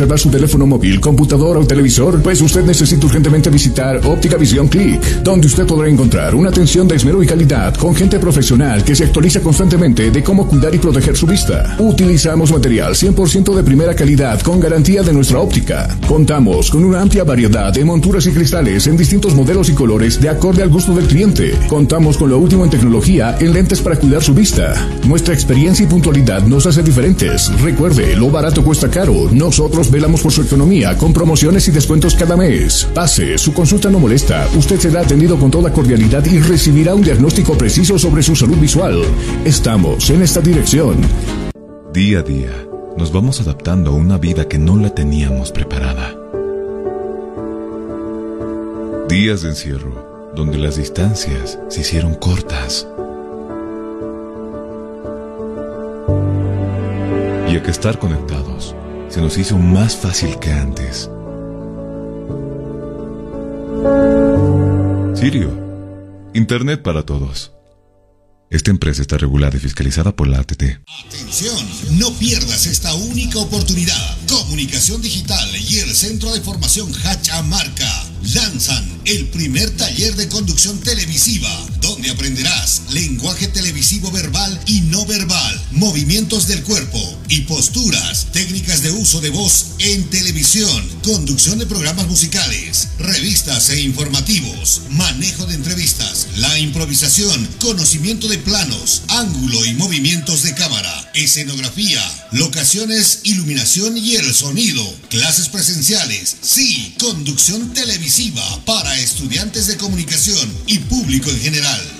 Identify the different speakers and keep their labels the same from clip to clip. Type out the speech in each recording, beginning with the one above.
Speaker 1: reservar su teléfono móvil, computadora o televisor? Pues usted necesita urgentemente visitar Óptica Visión Click, donde usted podrá encontrar una atención de esmero y calidad con gente profesional que se actualiza constantemente de cómo cuidar y proteger su vista. Utilizamos material 100% de primera calidad con garantía de nuestra óptica. Contamos con una amplia variedad de monturas y cristales en distintos modelos y colores de acorde al gusto del cliente. Contamos con lo último en tecnología en lentes para cuidar su vista. Nuestra experiencia y puntualidad nos hace diferentes. Recuerde, lo barato cuesta caro. Nosotros velamos por su economía con promociones y descuentos cada mes. Pase, su consulta no molesta. Usted será atendido con toda cordialidad y recibirá un diagnóstico preciso sobre su salud visual. Estamos en esta dirección.
Speaker 2: Día a día, nos vamos adaptando a una vida que no la teníamos preparada. Días de encierro, donde las distancias se hicieron cortas. Y a que estar conectados se nos hizo más fácil que antes. Sirio, Internet para todos. Esta empresa está regulada y fiscalizada por la ATT.
Speaker 3: Atención, no pierdas esta única oportunidad. Comunicación Digital y el Centro de Formación Hachamarca lanzan el primer taller de conducción televisiva, donde aprenderás lenguaje televisivo verbal y no verbal, movimientos del cuerpo y posturas, técnicas de uso de voz en televisión, conducción de programas musicales, revistas e informativos, manejo de entrevistas, la improvisación, conocimiento de planos, ángulo y movimientos de cámara, escenografía, locaciones, iluminación y el sonido, clases presenciales, sí, conducción televisiva para estudiantes de comunicación y público en general.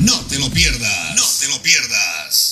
Speaker 3: No te lo pierdas. No te lo pierdas.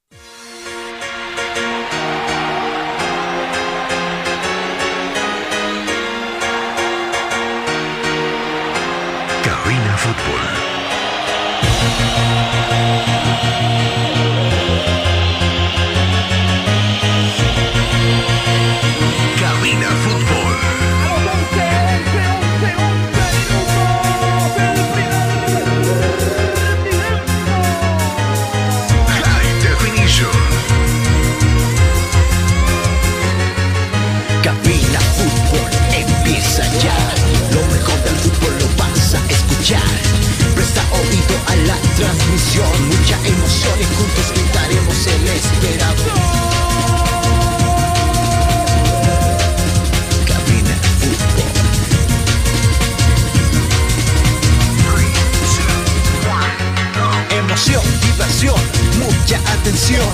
Speaker 4: Football.
Speaker 5: transmisión, mucha emoción y juntos gritaremos el esperado. Cabina Fútbol. Emoción, diversión, mucha atención.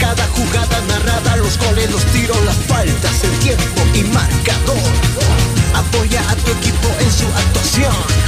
Speaker 5: Cada jugada narrada, los goles, los tiros, las faltas, el tiempo y marcador. Apoya a tu equipo en su actuación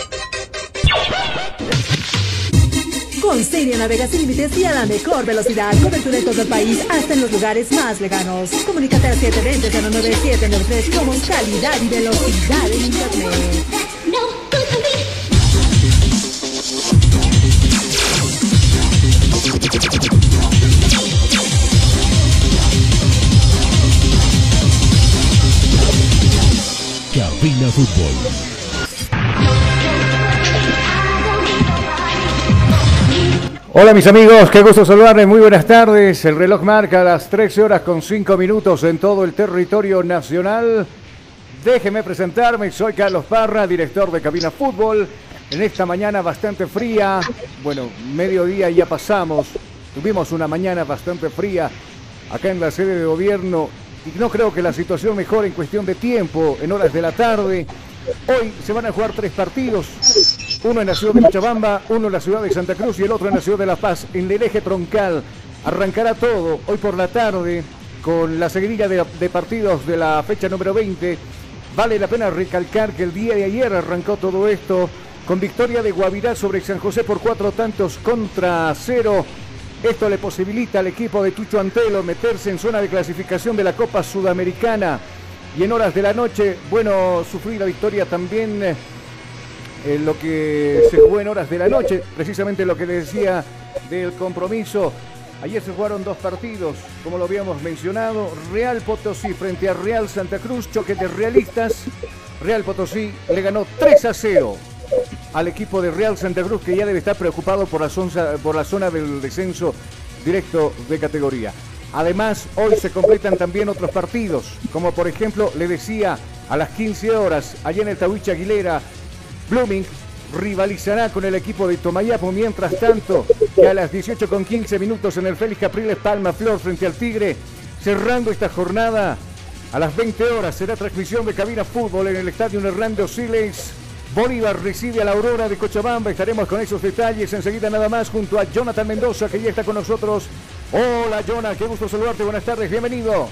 Speaker 6: Con Serie Navega sin límites y a la mejor velocidad. Cobertura en todo el país, hasta en los lugares más lejanos. Comunícate al 720-09793. Somos calidad y velocidad en Internet.
Speaker 1: Cabina Fútbol.
Speaker 7: Hola mis amigos, qué gusto saludarles, muy buenas tardes. El reloj marca las 13 horas con 5 minutos en todo el territorio nacional. Déjeme presentarme, soy Carlos Parra, director de Cabina Fútbol. En esta mañana bastante fría, bueno, mediodía ya pasamos, tuvimos una mañana bastante fría acá en la sede de gobierno y no creo que la situación mejore en cuestión de tiempo, en horas de la tarde. Hoy se van a jugar tres partidos, uno en la ciudad de Cochabamba, uno en la ciudad de Santa Cruz y el otro en la ciudad de La Paz, en el eje troncal. Arrancará todo hoy por la tarde con la seguidilla de, partidos de la fecha número 20. Vale la pena recalcar que el día de ayer arrancó todo esto con victoria de Guavirá sobre San José por cuatro tantos contra cero. Esto le posibilita al equipo de Tucho Antelo meterse en zona de clasificación de la Copa Sudamericana. Y en horas de la noche, bueno, sufrir la victoria también eh, en lo que se jugó en horas de la noche, precisamente lo que decía del compromiso. Ayer se jugaron dos partidos, como lo habíamos mencionado, Real Potosí frente a Real Santa Cruz, choque de realistas. Real Potosí le ganó 3 a 0 al equipo de Real Santa Cruz que ya debe estar preocupado por la zona, por la zona del descenso directo de categoría. Además, hoy se completan también otros partidos, como por ejemplo, le decía, a las 15 horas, allá en el Tahuiche Aguilera, Blooming rivalizará con el equipo de Tomayapo, mientras tanto, que a las 18 con 15 minutos en el Félix Capriles Palma Flor frente al Tigre, cerrando esta jornada, a las 20 horas será transmisión de Cabina Fútbol en el Estadio Hernando Siles. Bolívar recibe a la Aurora de Cochabamba. Estaremos con esos detalles enseguida nada más junto a Jonathan Mendoza que ya está con nosotros. Hola Jonathan, qué gusto saludarte. Buenas tardes, bienvenido.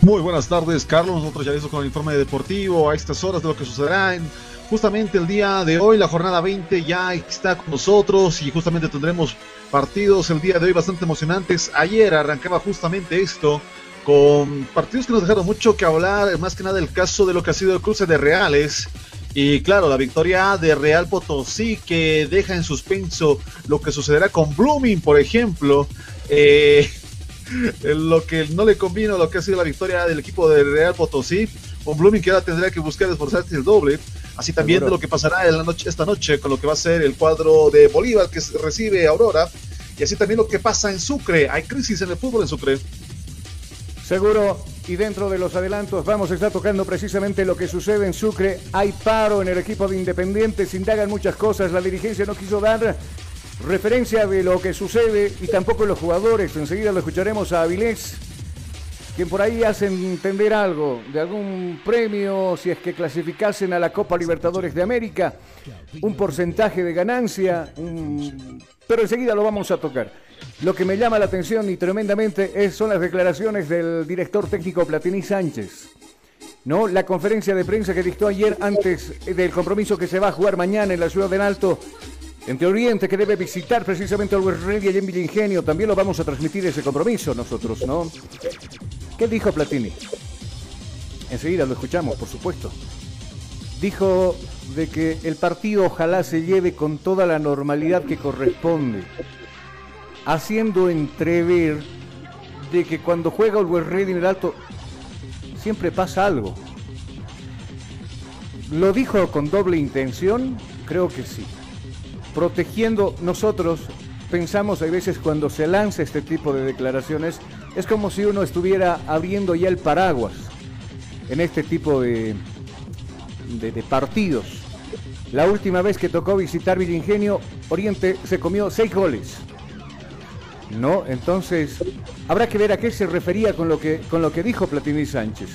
Speaker 8: Muy buenas tardes, Carlos. Nosotros ya listos con el informe deportivo a estas horas de lo que sucederá en justamente el día de hoy. La jornada 20 ya está con nosotros y justamente tendremos partidos el día de hoy bastante emocionantes. Ayer arrancaba justamente esto con partidos que nos dejaron mucho que hablar, más que nada el caso de lo que ha sido el cruce de Reales y claro, la victoria de Real Potosí que deja en suspenso lo que sucederá con Blooming, por ejemplo. Eh, lo que no le convino lo que ha sido la victoria del equipo de Real Potosí. Con Blooming que ahora tendrá que buscar esforzarse el doble. Así también de lo que pasará en la noche, esta noche con lo que va a ser el cuadro de Bolívar que recibe Aurora. Y así también lo que pasa en Sucre. Hay crisis en el fútbol en Sucre.
Speaker 7: Seguro, y dentro de los adelantos vamos a estar tocando precisamente lo que sucede en Sucre. Hay paro en el equipo de Independiente, se indagan muchas cosas, la dirigencia no quiso dar referencia de lo que sucede y tampoco los jugadores. Enseguida lo escucharemos a Avilés, quien por ahí hace entender algo de algún premio, si es que clasificasen a la Copa Libertadores de América, un porcentaje de ganancia, pero enseguida lo vamos a tocar. Lo que me llama la atención y tremendamente es, son las declaraciones del director técnico Platini Sánchez. ¿no? La conferencia de prensa que dictó ayer antes del compromiso que se va a jugar mañana en la ciudad del Alto, entre Oriente, que debe visitar precisamente al Ready y en Ingenio. También lo vamos a transmitir ese compromiso nosotros, ¿no? ¿Qué dijo Platini? Enseguida lo escuchamos, por supuesto. Dijo de que el partido ojalá se lleve con toda la normalidad que corresponde haciendo entrever de que cuando juega el Ready en el alto siempre pasa algo. ¿Lo dijo con doble intención? Creo que sí. Protegiendo nosotros, pensamos a veces cuando se lanza este tipo de declaraciones, es como si uno estuviera abriendo ya el paraguas en este tipo de, de, partidos. La última vez que tocó visitar Villingenio, Oriente se comió seis goles. ¿no? Entonces, habrá que ver a qué se refería con lo que, con lo que dijo Platini Sánchez.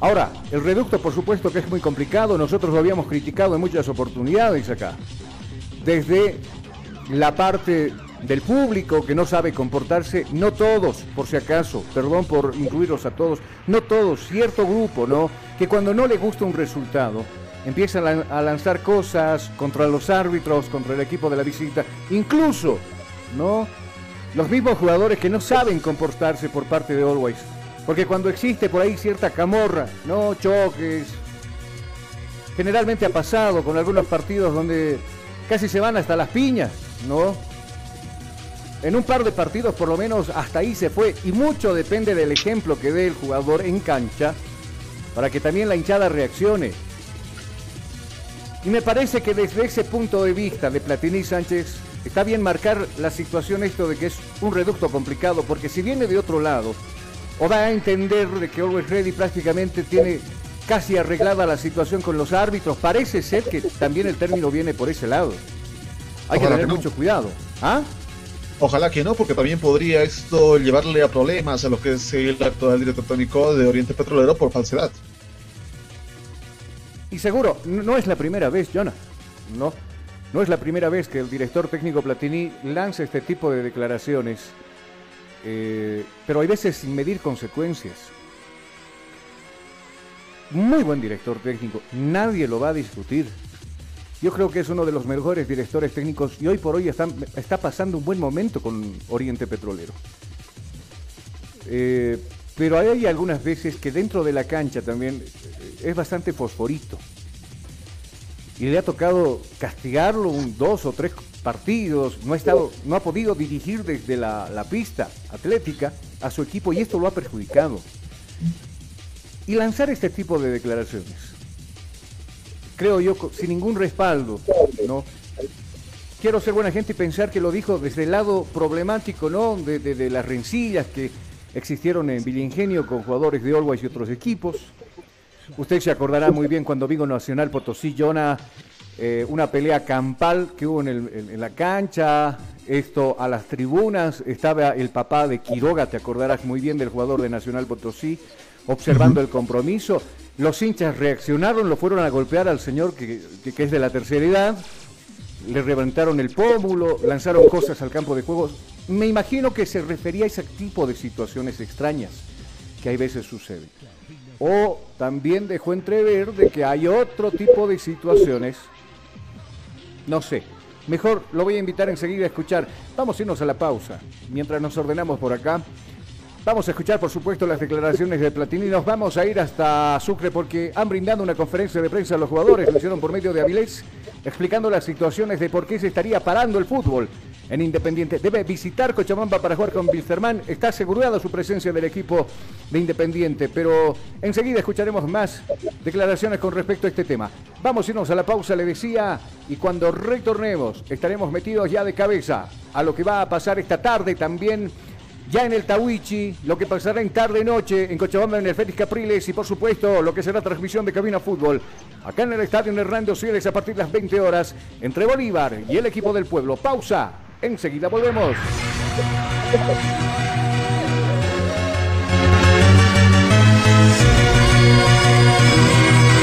Speaker 7: Ahora, el reducto, por supuesto que es muy complicado, nosotros lo habíamos criticado en muchas oportunidades acá. Desde la parte del público que no sabe comportarse, no todos, por si acaso, perdón por incluirlos a todos, no todos, cierto grupo, ¿no? Que cuando no le gusta un resultado, empiezan a lanzar cosas contra los árbitros, contra el equipo de la visita, incluso, ¿no? Los mismos jugadores que no saben comportarse por parte de Always. Porque cuando existe por ahí cierta camorra, ¿no? Choques. Generalmente ha pasado con algunos partidos donde casi se van hasta las piñas, ¿no? En un par de partidos por lo menos hasta ahí se fue y mucho depende del ejemplo que dé el jugador en cancha para que también la hinchada reaccione. Y me parece que desde ese punto de vista de Platini Sánchez está bien marcar la situación esto de que es un reducto complicado, porque si viene de otro lado, o va a entender de que Always Ready prácticamente tiene casi arreglada la situación con los árbitros, parece ser que también el término viene por ese lado. Hay que tener mucho cuidado. ¿Ah?
Speaker 8: Ojalá que no, porque también podría esto llevarle a problemas a lo que es el actual director técnico de Oriente Petrolero por falsedad.
Speaker 7: Y seguro, no es la primera vez, Jonah. No, no es la primera vez que el director técnico Platini lanza este tipo de declaraciones, eh, pero hay veces sin medir consecuencias. Muy buen director técnico, nadie lo va a discutir. Yo creo que es uno de los mejores directores técnicos y hoy por hoy está, pasando un buen momento con Oriente Petrolero. Eh, pero hay algunas veces que dentro de la cancha también eh, es bastante fosforito. Y le ha tocado castigarlo un dos o tres partidos. No ha, estado, no ha podido dirigir desde la pista atlética a su equipo y esto lo ha perjudicado. Y lanzar este tipo de declaraciones creo yo, sin ningún respaldo, ¿no? Quiero ser buena gente y pensar que lo dijo desde el lado problemático, ¿no? De, las rencillas que existieron en Villingenio con jugadores de Always y otros equipos. Usted se acordará muy bien cuando vino Nacional Potosí, Jonah, eh, una pelea campal que hubo en, en, la cancha, esto a las tribunas, estaba el papá de Quiroga, te acordarás muy bien del jugador de Nacional Potosí, observando el compromiso. Los hinchas reaccionaron, lo fueron a golpear al señor que, es de la tercera edad, le reventaron el pómulo, lanzaron cosas al campo de juego. Me imagino que se refería a ese tipo de situaciones extrañas que hay veces suceden. O también dejó entrever de que hay otro tipo de situaciones, no sé, Mejor lo voy a invitar enseguida a escuchar. Vamos a irnos a la pausa. Mientras nos ordenamos por acá, Vamos a escuchar, por supuesto, las declaraciones de Platini. Nos vamos a ir hasta Sucre porque han brindado una conferencia de prensa a los jugadores. Lo hicieron por medio de Avilés, explicando las situaciones de por qué se estaría parando el fútbol en Independiente. Debe visitar Cochabamba para jugar con Wilstermann. Está asegurada su presencia del equipo de Independiente, pero enseguida escucharemos más declaraciones con respecto a este tema. Vamos a irnos a la pausa, le decía, y cuando retornemos estaremos metidos ya de cabeza a lo que va a pasar esta tarde también ya en el Tawichi, lo que pasará en tarde-noche en Cochabamba en el Félix Capriles y por supuesto lo que será transmisión de Cabina Fútbol acá en el Estadio Hernando Siles a partir de las 20 horas entre Bolívar y el equipo del pueblo. Pausa, enseguida volvemos.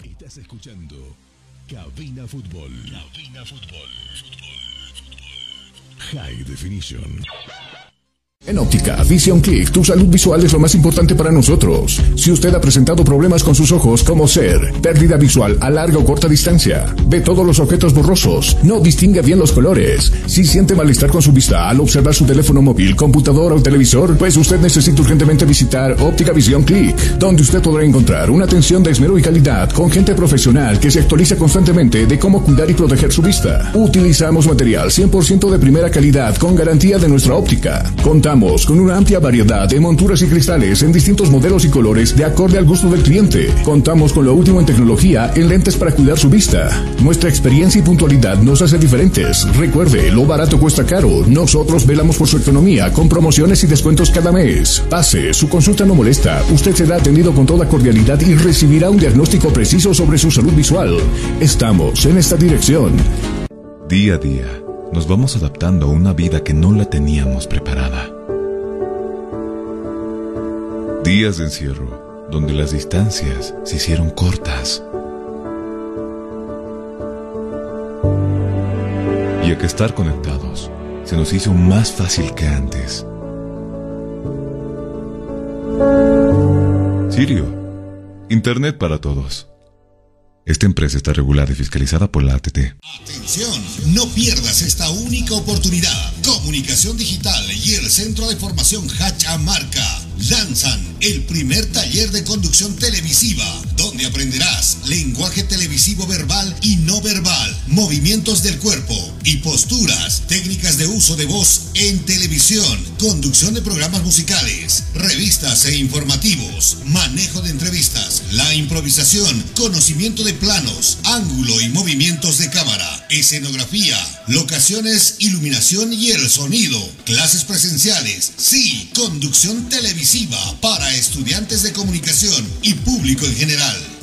Speaker 1: Estás escuchando Cabina Fútbol. Cabina Fútbol. High Definition. En óptica Vision Click, tu salud visual es lo más importante para nosotros. Si usted ha presentado problemas con sus ojos, como ser pérdida visual a larga o corta distancia, ve todos los objetos borrosos, no distingue bien los colores, si siente malestar con su vista al observar su teléfono móvil, computador o televisor, pues usted necesita urgentemente visitar Óptica Vision Click, donde usted podrá encontrar una atención de esmero y calidad con gente profesional que se actualiza constantemente de cómo cuidar y proteger su vista. Utilizamos material 100% de primera calidad con garantía de nuestra óptica. Contamos con una amplia variedad de monturas y cristales en distintos modelos y colores de acorde al gusto del cliente. Contamos con lo último en tecnología en lentes para cuidar su vista. Nuestra experiencia y puntualidad nos hace diferentes. Recuerde, lo barato cuesta caro. Nosotros velamos por su economía con promociones y descuentos cada mes. Pase, su consulta no molesta. Usted será atendido con toda cordialidad y recibirá un diagnóstico preciso sobre su salud visual. Estamos en esta dirección.
Speaker 2: Día a día, nos vamos adaptando a una vida que no la teníamos preparada. Días de encierro, donde las distancias se hicieron cortas. Y hay que estar conectados, se nos hizo más fácil que antes. Sirio, Internet para todos. Esta empresa está regulada y fiscalizada por la ATT.
Speaker 3: Atención, no pierdas esta única oportunidad. Comunicación Digital y el Centro de Formación Hachamarca lanzan el primer taller de conducción televisiva, donde aprenderás lenguaje televisivo verbal y no verbal, movimientos del cuerpo y posturas, técnicas de uso de voz en televisión, conducción de programas musicales, revistas e informativos, manejo de entrevistas, la improvisación, conocimiento de planos, ángulo y movimientos de cámara, escenografía, locaciones, iluminación y el sonido, clases presenciales, sí, conducción televisiva para estudiantes de comunicación y público en general.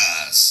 Speaker 3: us.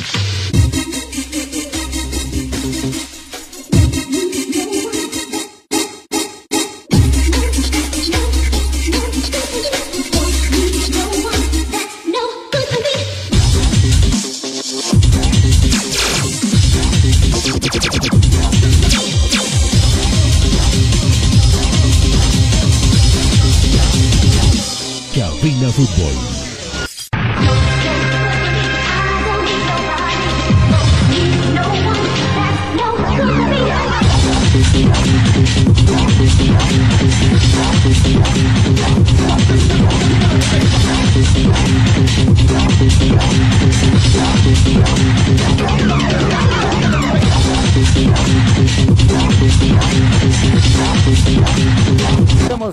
Speaker 1: Fútbol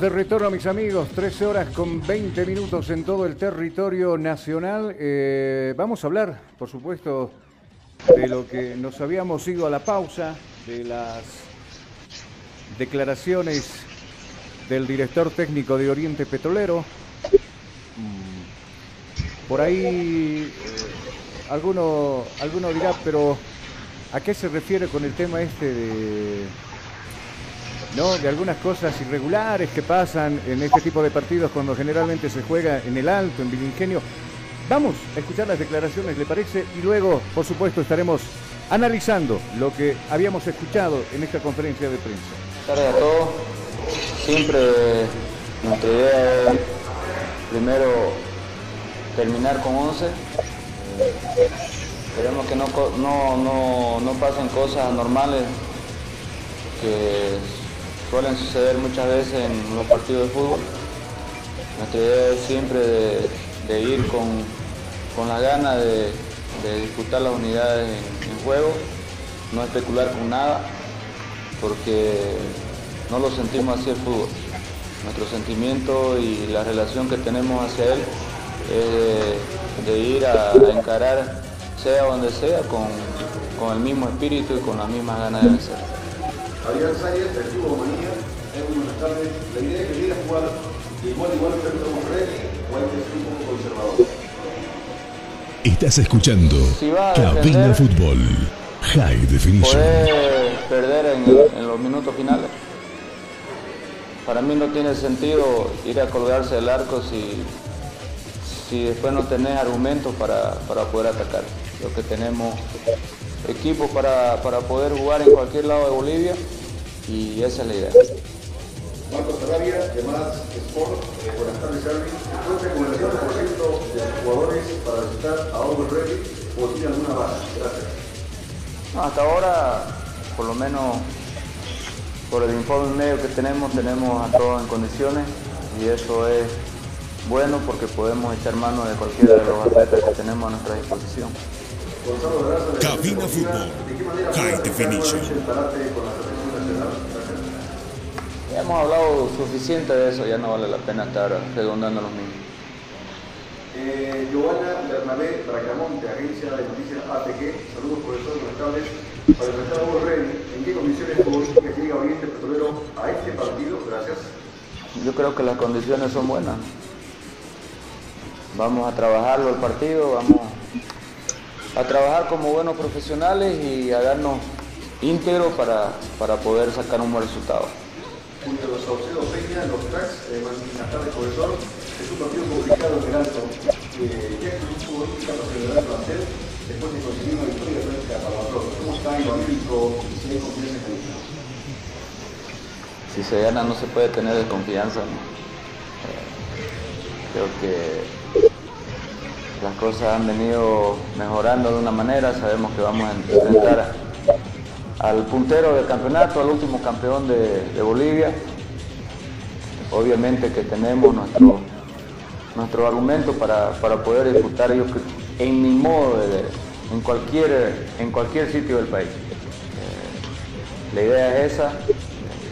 Speaker 1: de retorno, mis amigos. 13 horas con 20 minutos en todo el territorio nacional. Eh, vamos a hablar, por supuesto, de lo que nos habíamos ido a la pausa, de las declaraciones del director técnico de Oriente Petrolero. Mm, por ahí eh, alguno, alguno dirá, pero ¿a qué se refiere con el tema este de, ¿no? de algunas cosas irregulares que pasan en este tipo de partidos cuando generalmente se juega en el alto, en Vilingenio? Vamos a escuchar las declaraciones, ¿le parece? Y luego, por supuesto, estaremos analizando lo que habíamos escuchado en esta conferencia de prensa.
Speaker 9: Buenas a todos. Siempre nuestra idea es primero terminar con 11. Esperemos que no, no, no, pasen cosas anormales que suelen suceder muchas veces en los partidos de fútbol. Nuestra idea es siempre de, ir con, con la gana de, disputar las unidades en, juego, no especular con nada, porque no lo sentimos así el fútbol. Nuestro sentimiento y la relación que tenemos hacia él es de, ir a encarar sea donde sea, con, con el mismo espíritu y con las mismas ganas de vencer.
Speaker 10: Adrián Sáenz, del Club Manía, es buenas tardes. La idea es venir a jugar igual igual frente a Monterrey o hay que ser un poco conservador.
Speaker 1: Estás escuchando si Cabina Fútbol High Definition.
Speaker 9: Perder en, en los minutos finales. Para mí no tiene sentido ir a colgarse del arco si, si después no tenés argumentos para, para poder atacar lo que tenemos equipos para, para, poder jugar en cualquier lado de Bolivia y esa es la idea.
Speaker 10: Marcos Sarabia, de Más Sport, eh, buenas tardes Arvin. ¿Cuánta con el 100% de los jugadores para visitar a Over Ready o tiene alguna baja? Gracias.
Speaker 9: No, hasta ahora, por lo menos por el informe medio que tenemos, tenemos a todos en condiciones y eso es bueno porque podemos echar mano de cualquiera de los atletas que tenemos a nuestra disposición.
Speaker 1: Cabina Fútbol. High Definition.
Speaker 9: Ya hemos hablado suficiente de eso, ya no vale la pena estar redondando los mismos.
Speaker 10: Eh, Giovanna Bernabé Bracamonte, agencia de noticias ATG. Saludos, profesor, buenas tardes. Para el Estado Rey, ¿en qué condiciones políticas llega Oriente Petrolero a este partido? Gracias.
Speaker 9: Yo creo que las condiciones son buenas. Vamos a trabajarlo el partido, vamos a trabajar como buenos profesionales y a darnos íntegro para, para poder sacar un buen resultado.
Speaker 10: Junto a los Saucedo Peña, los cracks, eh, buenas tardes profesor, es un partido complicado en el alto. Eh, ¿Qué actitud política para celebrar el plantel después de conseguir una victoria frente a Palmatrón? ¿Cómo está el anímico y si hay confianza en el
Speaker 9: Si se gana no se puede tener desconfianza. ¿no? Eh, creo que las cosas han venido mejorando de una manera, sabemos que vamos a enfrentar al puntero del campeonato, al último campeón de, Bolivia. Obviamente que tenemos nuestro, nuestro argumento para, para poder disputar yo, en mi modo de en cualquier, en cualquier sitio del país. Eh, la idea es esa,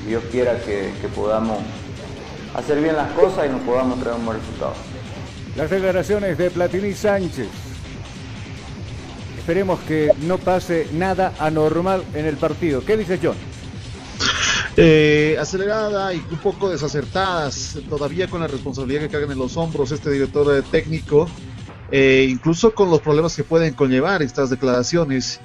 Speaker 9: Dios quiera que, que podamos hacer bien las cosas y nos podamos traer un buen resultado.
Speaker 7: Las declaraciones de Platini Sánchez. Esperemos que no pase nada anormal en el partido. ¿Qué dice John?
Speaker 8: Eh, acelerada y un poco desacertadas, todavía con la responsabilidad que cargan en los hombros este director técnico, eh, incluso con los problemas que pueden conllevar estas declaraciones,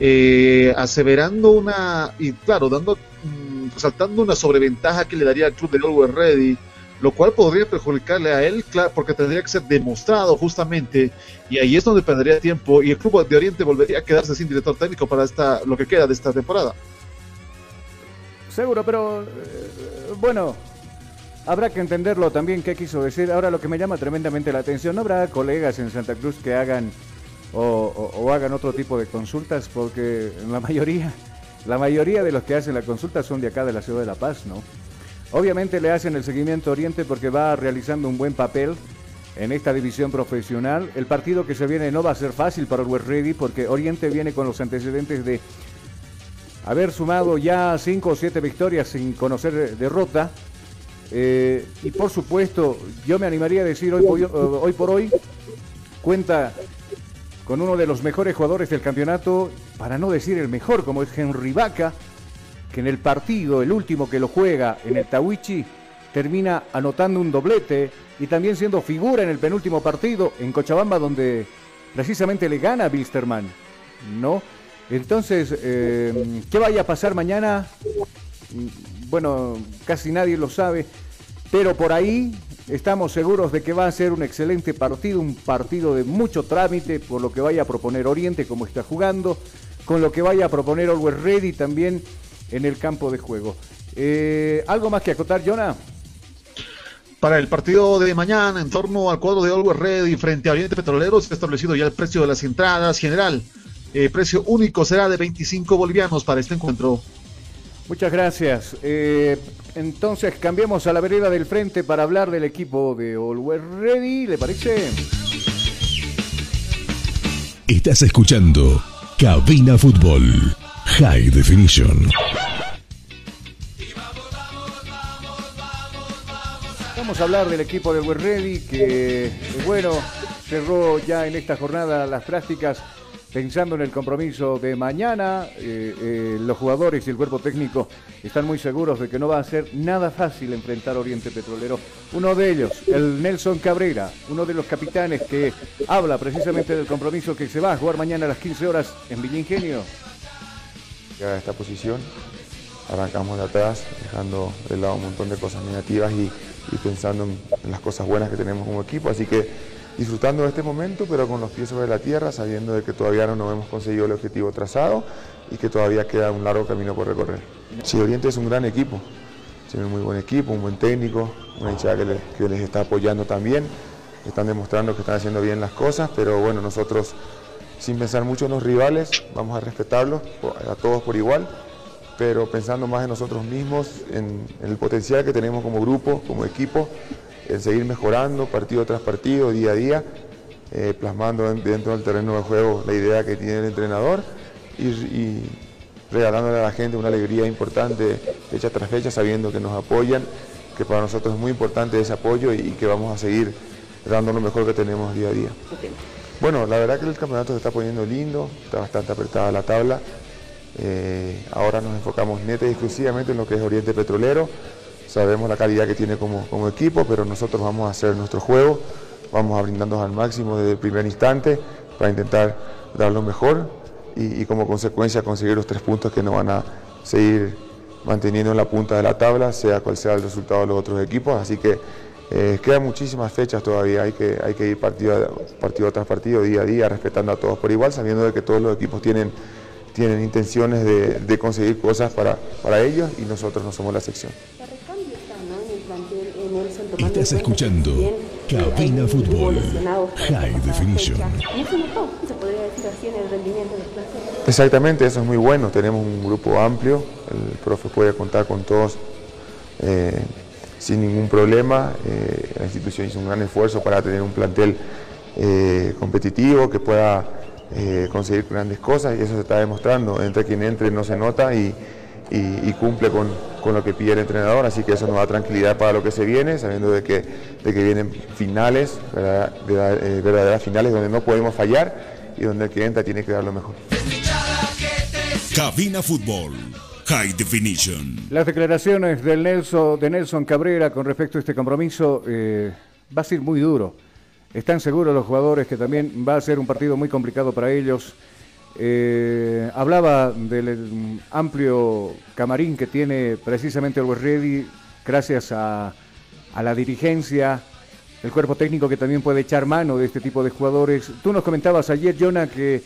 Speaker 8: eh, aseverando una, y claro, dando, mm, saltando una sobreventaja que le daría al club de Always Ready lo cual podría perjudicarle a él, claro, porque tendría que ser demostrado justamente, y ahí es donde perdería tiempo, y el Club de Oriente volvería a quedarse sin director técnico para esta, lo que queda de esta temporada.
Speaker 7: Seguro, pero eh, bueno, habrá que entenderlo también qué quiso decir. Ahora lo que me llama tremendamente la atención, ¿no habrá colegas en Santa Cruz que hagan o, hagan otro tipo de consultas? Porque la mayoría, la mayoría de los que hacen la consulta son de acá de la ciudad de La Paz, ¿no? Obviamente le hacen el seguimiento a Oriente porque va realizando un buen papel en esta división profesional. El partido que se viene no va a ser fácil para West Ready porque Oriente viene con los antecedentes de haber sumado ya cinco o siete victorias sin conocer derrota. Eh, y por supuesto, yo me animaría a decir hoy por, hoy por hoy cuenta con uno de los mejores jugadores del campeonato, para no decir el mejor, como es Henry Vaca que en el partido, el último que lo juega en el Tawichi, termina anotando un doblete y también siendo figura en el penúltimo partido en Cochabamba, donde precisamente le gana a Bilsterman. ¿No? Entonces, eh, ¿qué vaya a pasar mañana? Bueno, casi nadie lo sabe, pero por ahí estamos seguros de que va a ser un excelente partido, un partido de mucho trámite por lo que vaya a proponer Oriente, como está jugando, con lo que vaya a proponer Always Ready también en el campo de juego. Eh, ¿Algo más que acotar, Jonah?
Speaker 8: Para el partido de mañana, en torno al cuadro de Always Ready frente a Oriente Petrolero, se ha establecido ya el precio de las entradas general. Eh, precio único será de 25 bolivianos para este encuentro.
Speaker 7: Muchas gracias. Eh, entonces cambiamos a la vereda del frente para hablar del equipo de Always Ready, ¿le parece?
Speaker 1: Estás escuchando Cabina Fútbol High Definition.
Speaker 7: Vamos a hablar del equipo de We're Ready que, bueno, cerró ya en esta jornada las prácticas pensando en el compromiso de mañana. Eh, eh, los jugadores y el cuerpo técnico están muy seguros de que no va a ser nada fácil enfrentar Oriente Petrolero. Uno de ellos, el Nelson Cabrera, uno de los capitanes que habla precisamente del compromiso que se va a jugar mañana a las 15 horas en Villa Ingenio.
Speaker 11: A esta posición, arrancamos de atrás, dejando de lado un montón de cosas negativas y y pensando en, las cosas buenas que tenemos como equipo. Así que disfrutando de este momento, pero con los pies sobre la tierra, sabiendo de que todavía no hemos conseguido el objetivo trazado y que todavía queda un largo camino por recorrer. Sí, Oriente es un gran equipo, tiene un muy buen equipo, un buen técnico, una hinchada que, que les está apoyando también, están demostrando que están haciendo bien las cosas, pero bueno, nosotros sin pensar mucho en los rivales, vamos a respetarlos a todos por igual pero pensando más en nosotros mismos, en, el potencial que tenemos como grupo, como equipo, en seguir mejorando partido tras partido, día a día, eh, plasmando dentro del terreno de juego la idea que tiene el entrenador y, regalándole a la gente una alegría importante fecha tras fecha, sabiendo que nos apoyan, que para nosotros es muy importante ese apoyo y, que vamos a seguir dando lo mejor que tenemos día a día. Bueno, la verdad que el campeonato se está poniendo lindo, está bastante apretada la tabla. Eh, ahora nos enfocamos neta y exclusivamente en lo que es Oriente Petrolero. Sabemos la calidad que tiene como, equipo, pero nosotros vamos a hacer nuestro juego, vamos a brindarnos al máximo desde el primer instante para intentar dar lo mejor y, como consecuencia conseguir los tres puntos que nos van a seguir manteniendo en la punta de la tabla, sea cual sea el resultado de los otros equipos. Así que eh, quedan muchísimas fechas todavía, hay que, hay que ir partido, partido tras partido, día a día, respetando a todos por igual, sabiendo de que todos los equipos tienen tienen intenciones de, conseguir cosas para, para ellos y nosotros no somos la sección.
Speaker 1: Estás escuchando Cabina Fútbol High Definition.
Speaker 11: Exactamente, eso es muy bueno. Tenemos un grupo amplio, el profe puede contar con todos eh, sin ningún problema. Eh, la institución hizo un gran esfuerzo para tener un plantel eh, competitivo que pueda eh, conseguir grandes cosas y eso se está demostrando. Entre quien entre no se nota y, cumple con, lo que pide el entrenador, así que eso nos da tranquilidad para lo que se viene, sabiendo de que, de que vienen finales, verdaderas finales donde no podemos fallar y donde el que entra tiene que dar lo mejor.
Speaker 1: Cabina Fútbol. High Definition.
Speaker 7: Las declaraciones del Nelson, de Nelson Cabrera con respecto a este compromiso eh, va a ser muy duro. Están seguros los jugadores que también va a ser un partido muy complicado para ellos. Eh, hablaba del amplio camarín que tiene precisamente el West Ready gracias a, a, la dirigencia, el cuerpo técnico que también puede echar mano de este tipo de jugadores. Tú nos comentabas ayer, Jonah, que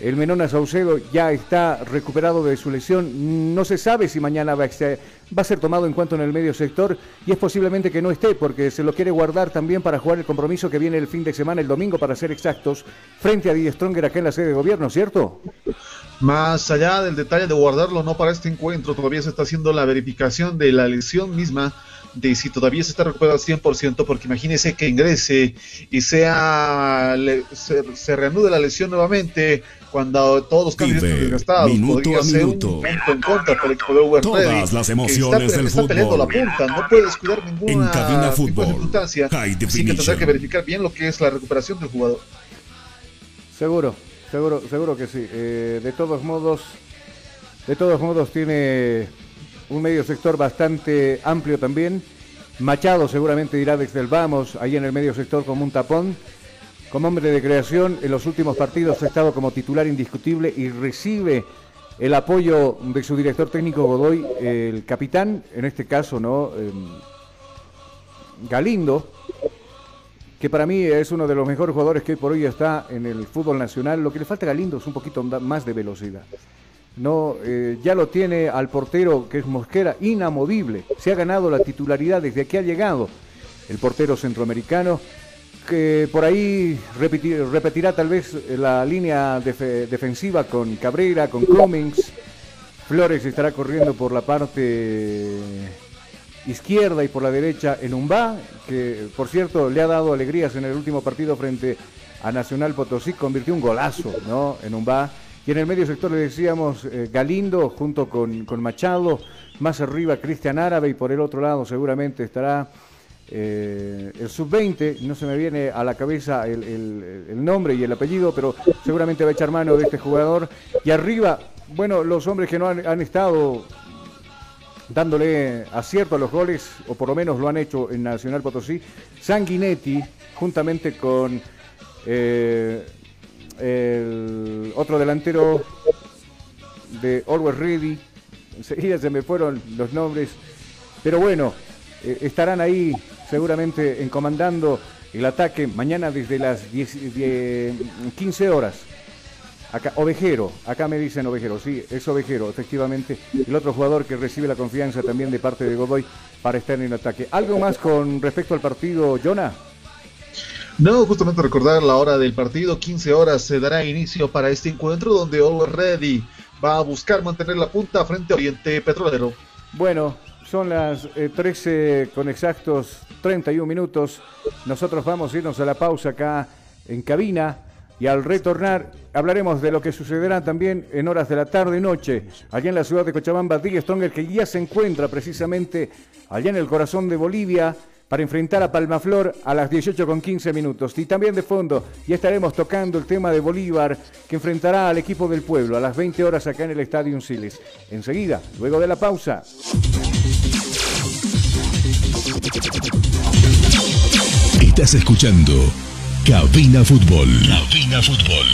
Speaker 7: el Menona Saucedo ya está recuperado de su lesión. No se sabe si mañana va a, ser tomado en cuanto en el medio sector y es posiblemente que no esté porque se lo quiere guardar también para jugar el compromiso que viene el fin de semana, el domingo para ser exactos, frente a Die Stronger acá en la sede de gobierno, ¿cierto?
Speaker 8: Más allá del detalle de guardarlo no para este encuentro, todavía se está haciendo la verificación de la lesión misma de si todavía se está recuperado al 100%, porque imagínese que ingrese y sea se, se reanude la lesión nuevamente cuando todos los cambios están desgastados. Podría ser un punto en contra para el equipo de
Speaker 1: Todas las emociones del
Speaker 8: está
Speaker 1: fútbol.
Speaker 8: peleando la punta, no puede descuidar ninguna
Speaker 1: en cabina fútbol.
Speaker 8: circunstancia. Así que tendrá que verificar bien lo que es la recuperación del jugador.
Speaker 7: Seguro, seguro, seguro que sí. Eh, de todos modos, de todos modos tiene un medio sector bastante amplio también. Machado seguramente irá desde el vamos, ahí en el medio sector como un tapón. Como hombre de creación, en los últimos partidos ha estado como titular indiscutible y recibe el apoyo de su director técnico Godoy, el capitán, en este caso, ¿no? Em, Galindo, que para mí es uno de los mejores jugadores que hoy por hoy está en el fútbol nacional. Lo que le falta a Galindo es un poquito más de velocidad. No, eh, ya lo tiene al portero que es Mosquera, inamovible. Se ha ganado la titularidad desde que ha llegado. el portero centroamericano, que por ahí repetirá tal vez la línea defensiva con Cabrera, con Cummings. Flores estará corriendo por la parte izquierda y por la derecha en Umbá, que por cierto le ha dado alegrías en el último partido frente a Nacional Potosí, convirtió un golazo ¿no? en Umbá. Y en el medio sector le decíamos eh, Galindo junto con, con, Machado, más arriba Cristian Árabe y por el otro lado seguramente estará eh, el sub-20, no se me viene a la cabeza el, nombre y el apellido, pero seguramente va a echar mano de este jugador. Y arriba, bueno, los hombres que no han, han estado dándole acierto a los goles, o por lo menos lo han hecho en Nacional Potosí, Sanguinetti, juntamente con eh, el otro delantero de Always Ready. Enseguida se me fueron los nombres, pero bueno, eh, estarán ahí seguramente encomandando el ataque mañana desde las 10, 15 horas Acá, Ovejero, acá me dicen Ovejero, sí, es Ovejero, efectivamente. El otro jugador que recibe la confianza también de parte de Godoy para estar en el ataque. ¿Algo más con respecto al partido, Jonah?
Speaker 8: No, justamente recordar la hora del partido, 15 horas se dará inicio para este encuentro donde Always Ready va a buscar mantener la punta frente a Oriente Petrolero.
Speaker 7: Bueno, son las 13 eh, con exactos 31 minutos. Nosotros vamos a irnos a la pausa acá en cabina y al retornar hablaremos de lo que sucederá también en horas de la tarde y noche allá en la ciudad de Cochabamba, Díaz Stronger que ya se encuentra precisamente allá en el corazón de Bolivia para enfrentar a Palmaflor a las 18 con 15 minutos. Y también de fondo ya estaremos tocando el tema de Bolívar que enfrentará al equipo del pueblo a las 20 horas acá en el Estadio Unsiles. Enseguida, luego de la pausa.
Speaker 1: Estás escuchando Cabina Fútbol. Cabina Fútbol.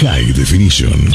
Speaker 1: High Definition.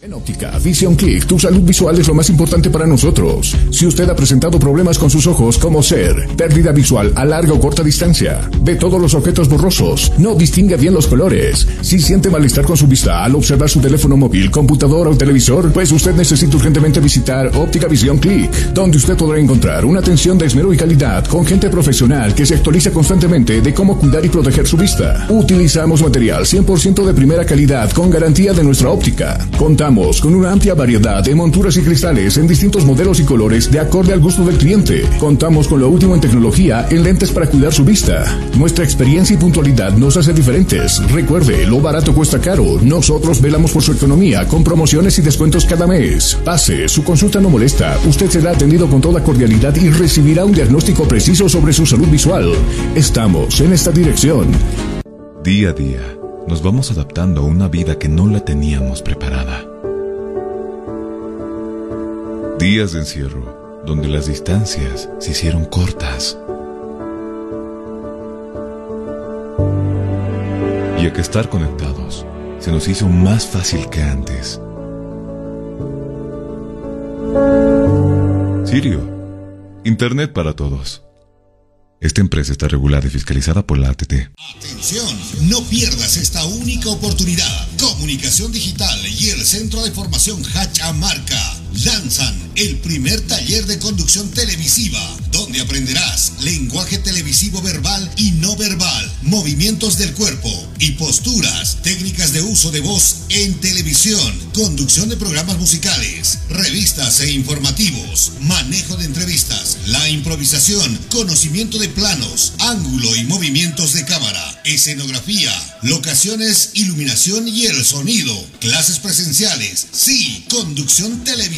Speaker 1: En óptica Vision Click, tu salud visual es lo más importante para nosotros. Si usted ha presentado problemas con sus ojos, como ser pérdida visual a larga o corta distancia, ve todos los objetos borrosos, no distingue bien los colores, si siente malestar con su vista al observar su teléfono móvil, computador o televisor, pues usted necesita urgentemente visitar Óptica Vision Click, donde usted podrá encontrar una atención de esmero y calidad con gente profesional que se actualiza constantemente de cómo cuidar y proteger su vista. Utilizamos material 100% de primera calidad con garantía de nuestra óptica. Contamos con una amplia variedad de monturas y cristales en distintos modelos y colores de acorde al gusto del cliente. Contamos con lo último en tecnología en lentes para cuidar su vista. Nuestra experiencia y puntualidad nos hace diferentes. Recuerde, lo barato cuesta caro. Nosotros velamos por su economía con promociones y descuentos cada mes. Pase, su consulta no molesta. Usted será atendido con toda cordialidad y recibirá un diagnóstico preciso sobre su salud visual. Estamos en esta dirección.
Speaker 2: Día a día, nos vamos adaptando a una vida que no la teníamos preparada. Días de encierro, donde las distancias se hicieron cortas. Y a que estar conectados se nos hizo más fácil que antes. Sirio, Internet para todos. Esta empresa está regulada y fiscalizada por la ATT.
Speaker 3: Atención, no pierdas esta única oportunidad. Comunicación Digital y el Centro de Formación Hachamarca lanzan el primer taller de conducción televisiva, donde aprenderás lenguaje televisivo verbal y no verbal, movimientos del cuerpo y posturas, técnicas de uso de voz en televisión, conducción de programas musicales, revistas e informativos, manejo de entrevistas, la improvisación, conocimiento de planos, ángulo y movimientos de cámara, escenografía, locaciones, iluminación y el sonido, clases presenciales, sí, conducción televisiva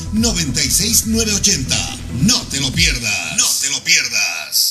Speaker 3: 96980. No te lo pierdas. No te lo pierdas.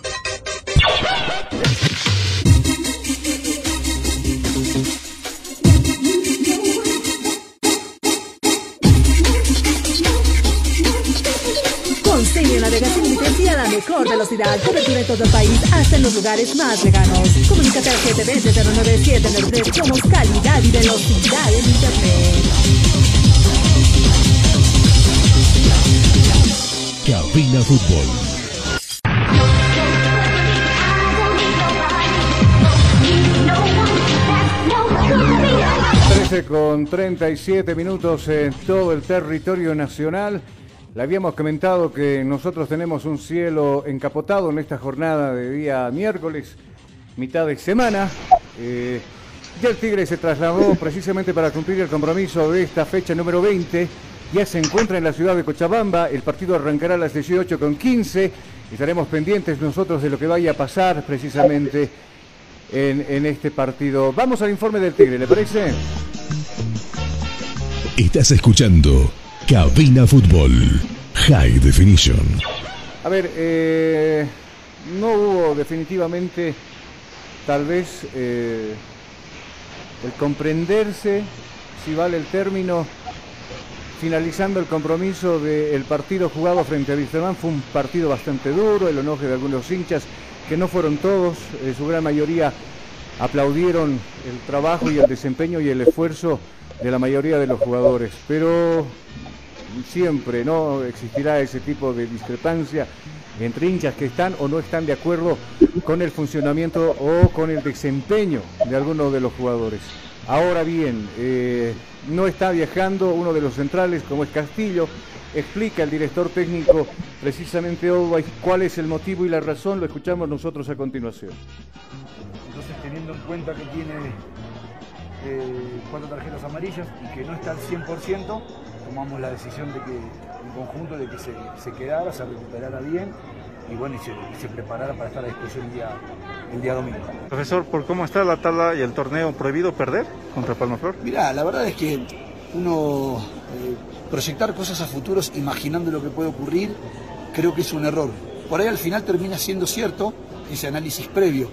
Speaker 6: Mejor velocidad. Cobertura en todo el país, hasta en los lugares más lejanos. Comunícate al 720-09793. Somos calidad y velocidad en Internet.
Speaker 4: Cabina Fútbol.
Speaker 7: 13 con 37 minutos en todo el territorio nacional. Le habíamos comentado que nosotros tenemos un cielo encapotado en esta jornada de día miércoles, mitad de semana. Eh, ya el Tigre se trasladó precisamente para cumplir el compromiso de esta fecha número 20. Ya se encuentra en la ciudad de Cochabamba. El partido arrancará a las 18 con 15. Estaremos pendientes nosotros de lo que vaya a pasar precisamente en, en este partido. Vamos al informe del Tigre, ¿le parece?
Speaker 4: Estás escuchando Cabina Fútbol. High Definition.
Speaker 7: A ver, eh, no hubo definitivamente, tal vez, eh, el comprenderse, si vale el término, finalizando el compromiso del partido jugado frente a Wisterman. Fue un partido bastante duro, el enoje de algunos hinchas, que no fueron todos, eh, su gran mayoría aplaudieron el trabajo y el desempeño y el esfuerzo de la mayoría de los jugadores. Pero siempre no existirá ese tipo de discrepancia entre hinchas que están o no están de acuerdo con el funcionamiento o con el desempeño de algunos de los jugadores. Ahora bien, eh, no está viajando uno de los centrales como es Castillo. Explica el director técnico precisamente Always cuál es el motivo y la razón. Lo escuchamos nosotros a continuación.
Speaker 12: Entonces, teniendo en cuenta que tiene eh, cuatro tarjetas amarillas y que no está al 100%, tomamos la decisión de que, en conjunto, de que se, se quedara, se recuperara bien y bueno, y se, y se preparara para estar a disposición el día, el día domingo.
Speaker 13: Profesor, ¿por cómo está la tabla y el torneo prohibido perder contra Palmaflor?
Speaker 12: Mira, la verdad es que uno eh, proyectar cosas a futuros imaginando lo que puede ocurrir, creo que es un error. Por ahí al final termina siendo cierto ese análisis previo,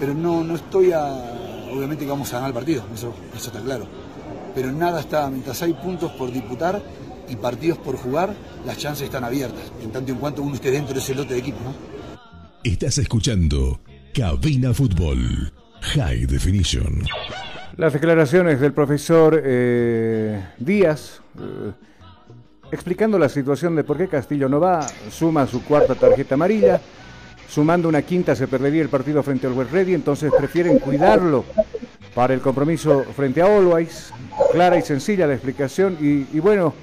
Speaker 12: pero no, no estoy a... Obviamente que vamos a ganar el partido, eso, eso está claro. Pero nada está, mientras hay puntos por disputar y partidos por jugar, las chances están abiertas, en tanto en cuanto uno esté dentro de ese lote de equipo. ¿no?
Speaker 4: Estás escuchando Cabina Fútbol High Definition.
Speaker 7: Las declaraciones del profesor eh, Díaz, eh, explicando la situación de por qué Castillo no va, suma su cuarta tarjeta amarilla, sumando una quinta se perdería el partido frente al West Ready, entonces prefieren cuidarlo para el compromiso frente a Always. Clara y sencilla la explicación y, bueno,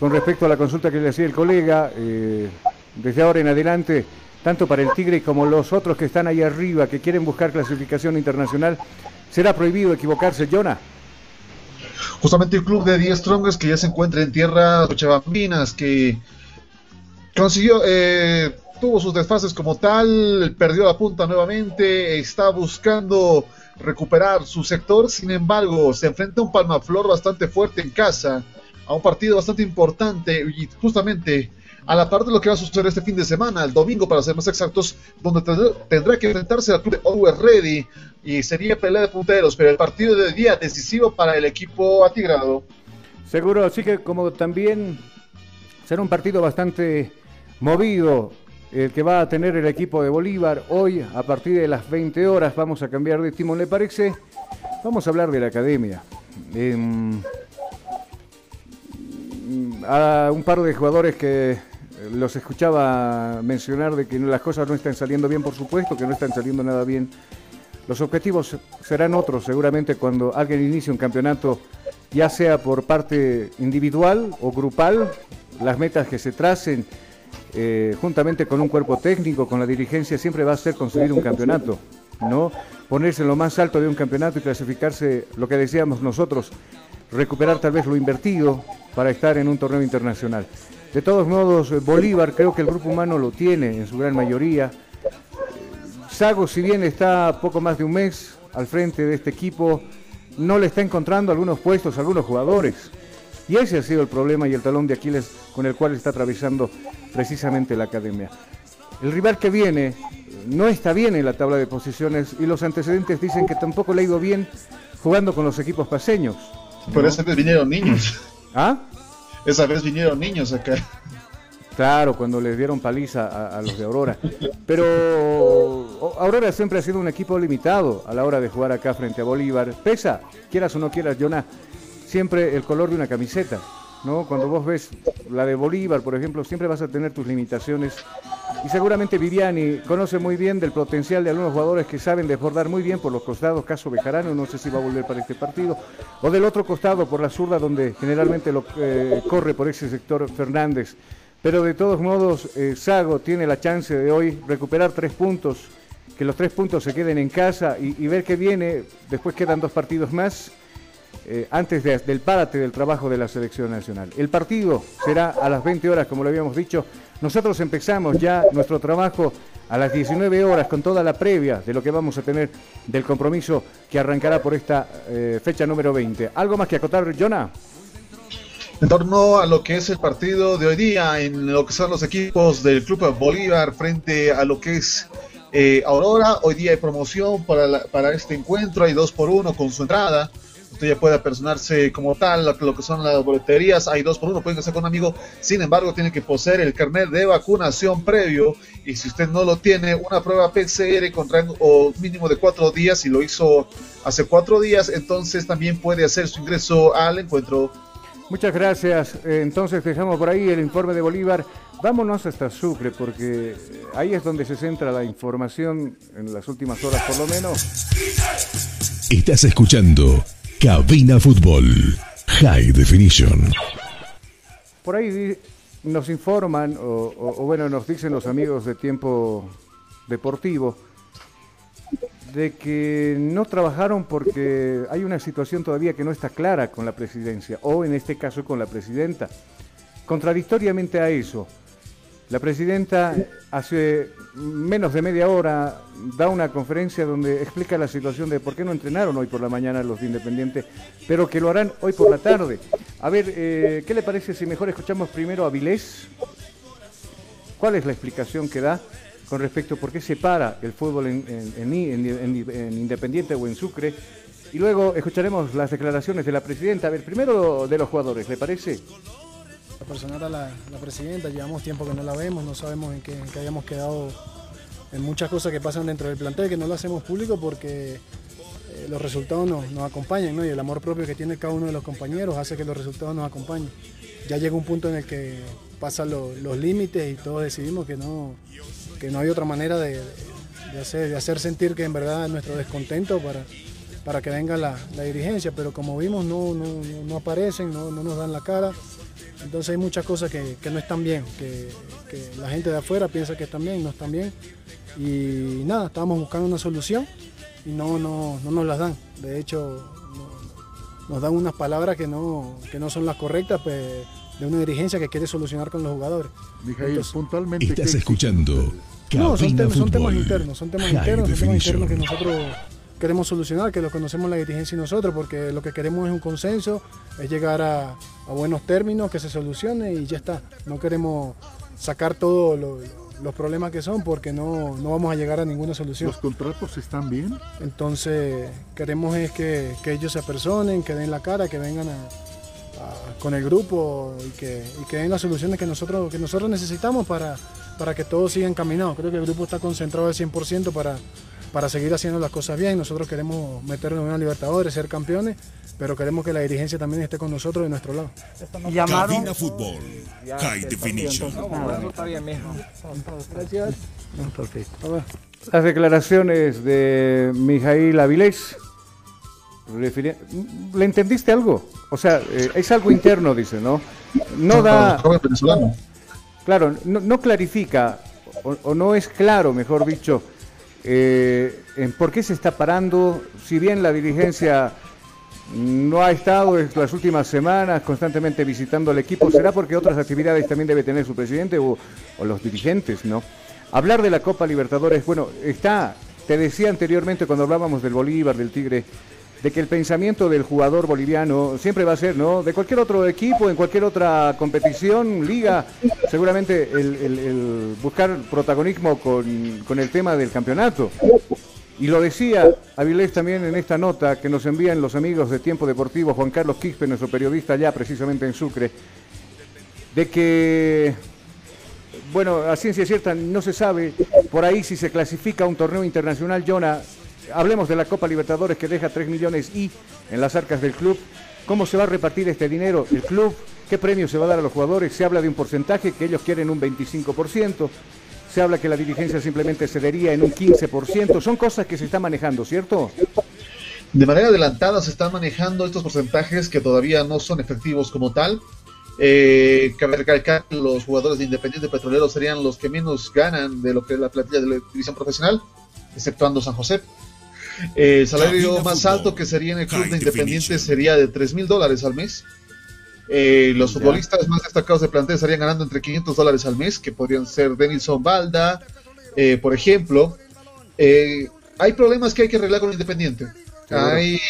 Speaker 7: con respecto a la consulta que le hacía el colega, eh, desde ahora en adelante, tanto para el Tigre como los otros que están ahí arriba, que quieren buscar clasificación internacional, será prohibido equivocarse, Jonah.
Speaker 8: Justamente el club de 10 Strongers que ya se encuentra en tierras cochabambinas, que consiguió, eh, tuvo sus desfases como tal, perdió la punta nuevamente, está buscando recuperar su sector, sin embargo, se enfrenta a un Palmaflor bastante fuerte en casa, a un partido bastante importante y justamente a la par de lo que va a suceder este fin de semana, el domingo para ser más exactos, donde tendrá que enfrentarse al club de Always Ready y sería pelea de punteros, pero el partido de día decisivo para el equipo atigrado.
Speaker 7: Seguro, así que como también será un partido bastante movido el que va a tener el equipo de Bolívar hoy a partir de las 20 horas. Vamos a cambiar de timón, ¿le parece? Vamos a hablar de la academia. Eh, a un par de jugadores que los escuchaba mencionar de que las cosas no están saliendo bien, por supuesto, que no están saliendo nada bien. Los objetivos serán otros, seguramente, cuando alguien inicie un campeonato, ya sea por parte individual o grupal, las metas que se tracen, eh, juntamente con un cuerpo técnico, con la dirigencia, siempre va a ser conseguir un campeonato, ¿no? Ponerse en lo más alto de un campeonato y clasificarse, lo que decíamos nosotros, recuperar tal vez lo invertido para estar en un torneo internacional. De todos modos, Bolívar creo que el grupo humano lo tiene en su gran mayoría. Sago, si bien está poco más de un mes al frente de este equipo, no le está encontrando algunos puestos, algunos jugadores. Y ese ha sido el problema y el talón de Aquiles con el cual está atravesando precisamente la academia. El rival que viene no está bien en la tabla de posiciones y los antecedentes dicen que tampoco le ha ido bien jugando con los equipos paseños.
Speaker 8: Por esa vez vinieron niños.
Speaker 7: ¿Ah?
Speaker 8: Esa vez vinieron niños acá.
Speaker 7: Claro, cuando les dieron paliza a, los de Aurora. Pero Aurora siempre ha sido un equipo limitado a la hora de jugar acá frente a Bolívar. Pesa, quieras o no quieras, Jonah, siempre el color de una camiseta. ¿no? Cuando vos ves la de Bolívar, por ejemplo, siempre vas a tener tus limitaciones. Y seguramente Viviani conoce muy bien del potencial de algunos jugadores que saben desbordar muy bien por los costados, caso Bejarano, no sé si va a volver para este partido, o del otro costado por la zurda donde generalmente lo eh, corre por ese sector Fernández. Pero de todos modos, eh, Sago tiene la chance de hoy recuperar tres puntos, que los tres puntos se queden en casa y, y ver qué viene. Después quedan dos partidos más eh, antes del párate del trabajo de la selección nacional. El partido será a las 20 horas, como lo habíamos dicho. Nosotros empezamos ya nuestro trabajo a las 19 horas con toda la previa de lo que vamos a tener del compromiso que arrancará por esta eh, fecha número 20. ¿Algo más que acotar, Jonah?
Speaker 8: En torno a lo que es el partido de hoy día, en lo que son los equipos del Club Bolívar frente a lo que es eh, Aurora, hoy día hay promoción para, para este encuentro, hay dos por uno con su entrada usted ya puede apersonarse como tal, lo, que son las boleterías, hay dos por uno, pueden hacer con un amigo, sin embargo tiene que poseer el carnet de vacunación previo y si usted no lo tiene, una prueba PCR con rango mínimo de cuatro días y lo hizo hace cuatro días, entonces también puede hacer su ingreso al encuentro.
Speaker 7: Muchas gracias, entonces dejamos por ahí el informe de Bolívar. Vámonos hasta Sucre porque ahí es donde se centra la información en las últimas horas por lo menos.
Speaker 4: Estás escuchando Cabina Fútbol High Definition.
Speaker 7: Por ahí nos informan, o, bueno, nos dicen los amigos de tiempo deportivo, de que no trabajaron porque hay una situación todavía que no está clara con la presidencia, o en este caso con la presidenta. Contradictoriamente a eso, La presidenta hace menos de media hora da una conferencia donde explica la situación de por qué no entrenaron hoy por la mañana los de Independiente, pero que lo harán hoy por la tarde. A ver, eh, ¿qué le parece si mejor escuchamos primero a Vilés? ¿Cuál es la explicación que da con respecto a por qué se para el fútbol en, en Independiente o en Sucre? Y luego escucharemos las declaraciones de la presidenta. A ver, primero de los jugadores, ¿le parece?
Speaker 14: Personal a la, presidenta, llevamos tiempo que no la vemos, no sabemos en qué, hayamos quedado en muchas cosas que pasan dentro del plantel, que no lo hacemos público porque eh, los resultados nos, acompañan y el amor propio que tiene cada uno de los compañeros hace que los resultados nos acompañen. Ya llega un punto en el que pasan los límites y todos decidimos que no, que no hay otra manera de, hacer, de hacer sentir que en verdad es nuestro descontento para, para que venga la, dirigencia, pero como vimos no, no, aparecen, no, no nos dan la cara. Entonces hay muchas cosas que, no están bien, que, la gente de afuera piensa que están bien, no están bien. Y nada, estábamos buscando una solución y no, no, nos las dan. De hecho, nos dan unas palabras que no, no son las correctas pues, de una dirigencia que quiere solucionar con los jugadores.
Speaker 4: Mijail, puntualmente. Estás escuchando.
Speaker 14: No, son temas internos, son temas internos, son temas internos que nosotros queremos solucionar, que lo conocemos la dirigencia y nosotros, porque lo que queremos es un consenso, es llegar a, buenos términos, que se solucione y ya está. No queremos sacar todos los problemas que son porque no, vamos a llegar a ninguna solución.
Speaker 8: ¿Los contratos están bien?
Speaker 14: Entonces queremos es que, ellos se apersonen, que den la cara, que vengan con el grupo y que, que, den las soluciones que nosotros, que nosotros necesitamos para, para que todo siga encaminado. Creo que el grupo está concentrado al 100% para, para seguir haciendo las cosas bien. Nosotros queremos meternos en una Libertadores, ser campeones, pero queremos que la dirigencia también esté con nosotros de nuestro lado.
Speaker 3: Cabina Fútbol, High Definition.
Speaker 14: Gracias.
Speaker 7: Las declaraciones de Mijail Avilés. ¿Le entendiste algo? O sea, eh, es algo interno, dice, ¿no? No da... Claro, no, clarifica, o no es claro, mejor dicho, eh, por qué se está parando, si bien la dirigencia no ha estado las últimas semanas constantemente visitando al equipo, será porque otras actividades también debe tener su presidente o, o los dirigentes, ¿no? Hablar de la Copa Libertadores, bueno, está, te decía anteriormente cuando hablábamos del Bolívar, del Tigre, de que el pensamiento del jugador boliviano siempre va a ser, ¿no? De cualquier otro equipo, en cualquier otra competición, liga, seguramente el, buscar protagonismo con, el tema del campeonato. Y lo decía Avilés también en esta nota que nos envían los amigos de Tiempo Deportivo, Juan Carlos Quispe, nuestro periodista ya precisamente en Sucre, de que, bueno, a ciencia cierta no se sabe por ahí si se clasifica un torneo internacional, Jonah, hablemos de la Copa Libertadores que deja 3 millones y en las arcas del club. ¿Cómo se va a repartir este dinero? ¿El club? ¿Qué premio se va a dar a los jugadores? Se habla de un porcentaje que ellos quieren un 25%. Se habla que la dirigencia simplemente cedería en un 15%. Son cosas que se están manejando, ¿cierto?
Speaker 8: De manera adelantada se están manejando estos porcentajes que todavía no son efectivos como tal. Eh, cabe recalcar que los jugadores de Independiente Petrolero serían los que menos ganan de lo que es la plantilla de la división profesional, exceptuando San José. Eh, el salario más alto que sería en el club de Independiente sería de 3 mil dólares al mes. Eh, los futbolistas más destacados de plantel estarían ganando entre 500 dólares al mes, que podrían ser Denilson Balda, eh, por ejemplo. hay problemas que hay que arreglar con Independiente. Hay,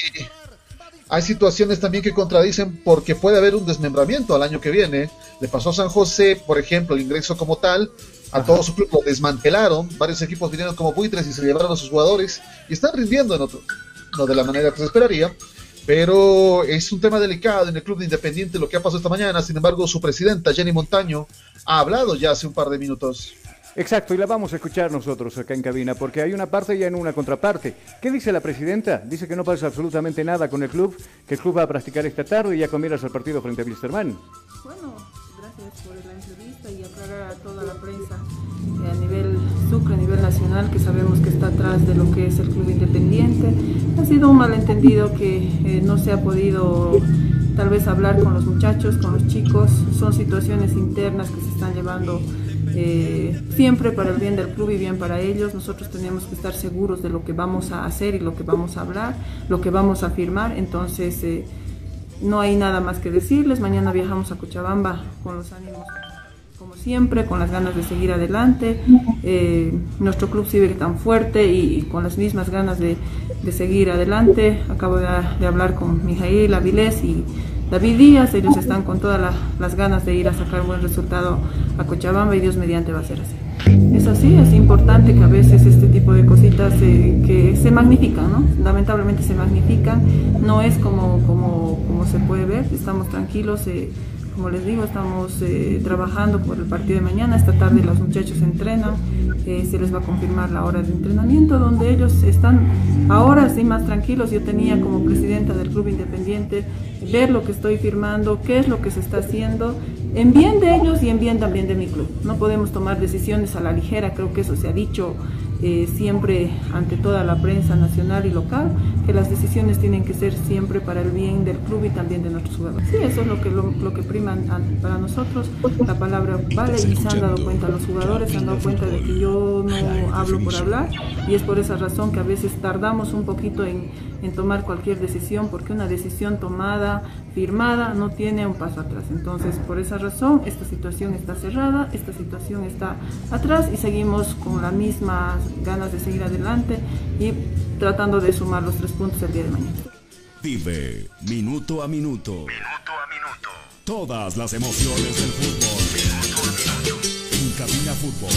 Speaker 8: hay situaciones también que contradicen porque puede haber un desmembramiento al año que viene. Le pasó a San José, por ejemplo, el ingreso como tal, a todo su club lo desmantelaron, varios equipos vinieron como buitres y se llevaron a sus jugadores y están rindiendo en otro, no de la manera que se esperaría, pero es un tema delicado en el club de Independiente lo que ha pasado esta mañana, sin embargo su presidenta Jenny Montaño ha hablado ya hace un par de minutos.
Speaker 7: Exacto, y la vamos a escuchar nosotros acá en cabina, porque hay una parte y hay una contraparte. ¿Qué dice la presidenta? Dice que no pasa absolutamente nada con el club, que el club va a practicar esta tarde y ya comienzas al partido frente a Wilstermann.
Speaker 15: Bueno, que sabemos que está atrás de lo que es el Club Independiente. Ha sido un malentendido que eh, no se ha podido tal vez hablar con los muchachos, con los chicos. Son situaciones internas que se están llevando eh, siempre para el bien del club y bien para ellos. Nosotros tenemos que estar seguros de lo que vamos a hacer y lo que vamos a hablar, lo que vamos a firmar. Entonces, no hay nada más que decirles. Mañana viajamos a Cochabamba con los ánimos siempre, con las ganas de seguir adelante. Eh, nuestro club sigue tan fuerte y, con las mismas ganas de, seguir adelante. Acabo de, hablar con Mijail Avilés y David Díaz, ellos están con todas las ganas de ir a sacar buen resultado a Cochabamba y Dios mediante va a ser así. Es así, es importante que a veces este tipo de cositas que se magnifican, ¿no? Lamentablemente se magnifican, no es como, como, como se puede ver, estamos tranquilos. Eh, como les digo, estamos eh, trabajando por el partido de mañana. Esta tarde los muchachos entrenan. Eh, se les va a confirmar la hora de entrenamiento, donde ellos están ahora sí más tranquilos. Yo tenía como presidenta del Club Independiente ver lo que estoy firmando, qué es lo que se está haciendo, en bien de ellos y en bien también de mi club. No podemos tomar decisiones a la ligera, creo que eso se ha dicho eh, siempre ante toda la prensa nacional y local, que las decisiones tienen que ser siempre para el bien del club y también de nuestros jugadores. Sí, eso es lo que, lo, que prima para nosotros. La palabra vale y se han dado cuenta los jugadores, se han dado cuenta de que yo no hablo por hablar y es por esa razón que a veces tardamos un poquito en, en tomar cualquier decisión porque una decisión tomada, firmada, no tiene un paso atrás. Entonces, por esa razón, esta situación está cerrada, esta situación está atrás y seguimos con la misma ganas de seguir adelante y tratando de sumar los tres puntos el día de mañana.
Speaker 1: Vive minuto a minuto. Minuto a minuto. Todas las emociones del fútbol. Minuto a minuto. En Cabina Fútbol.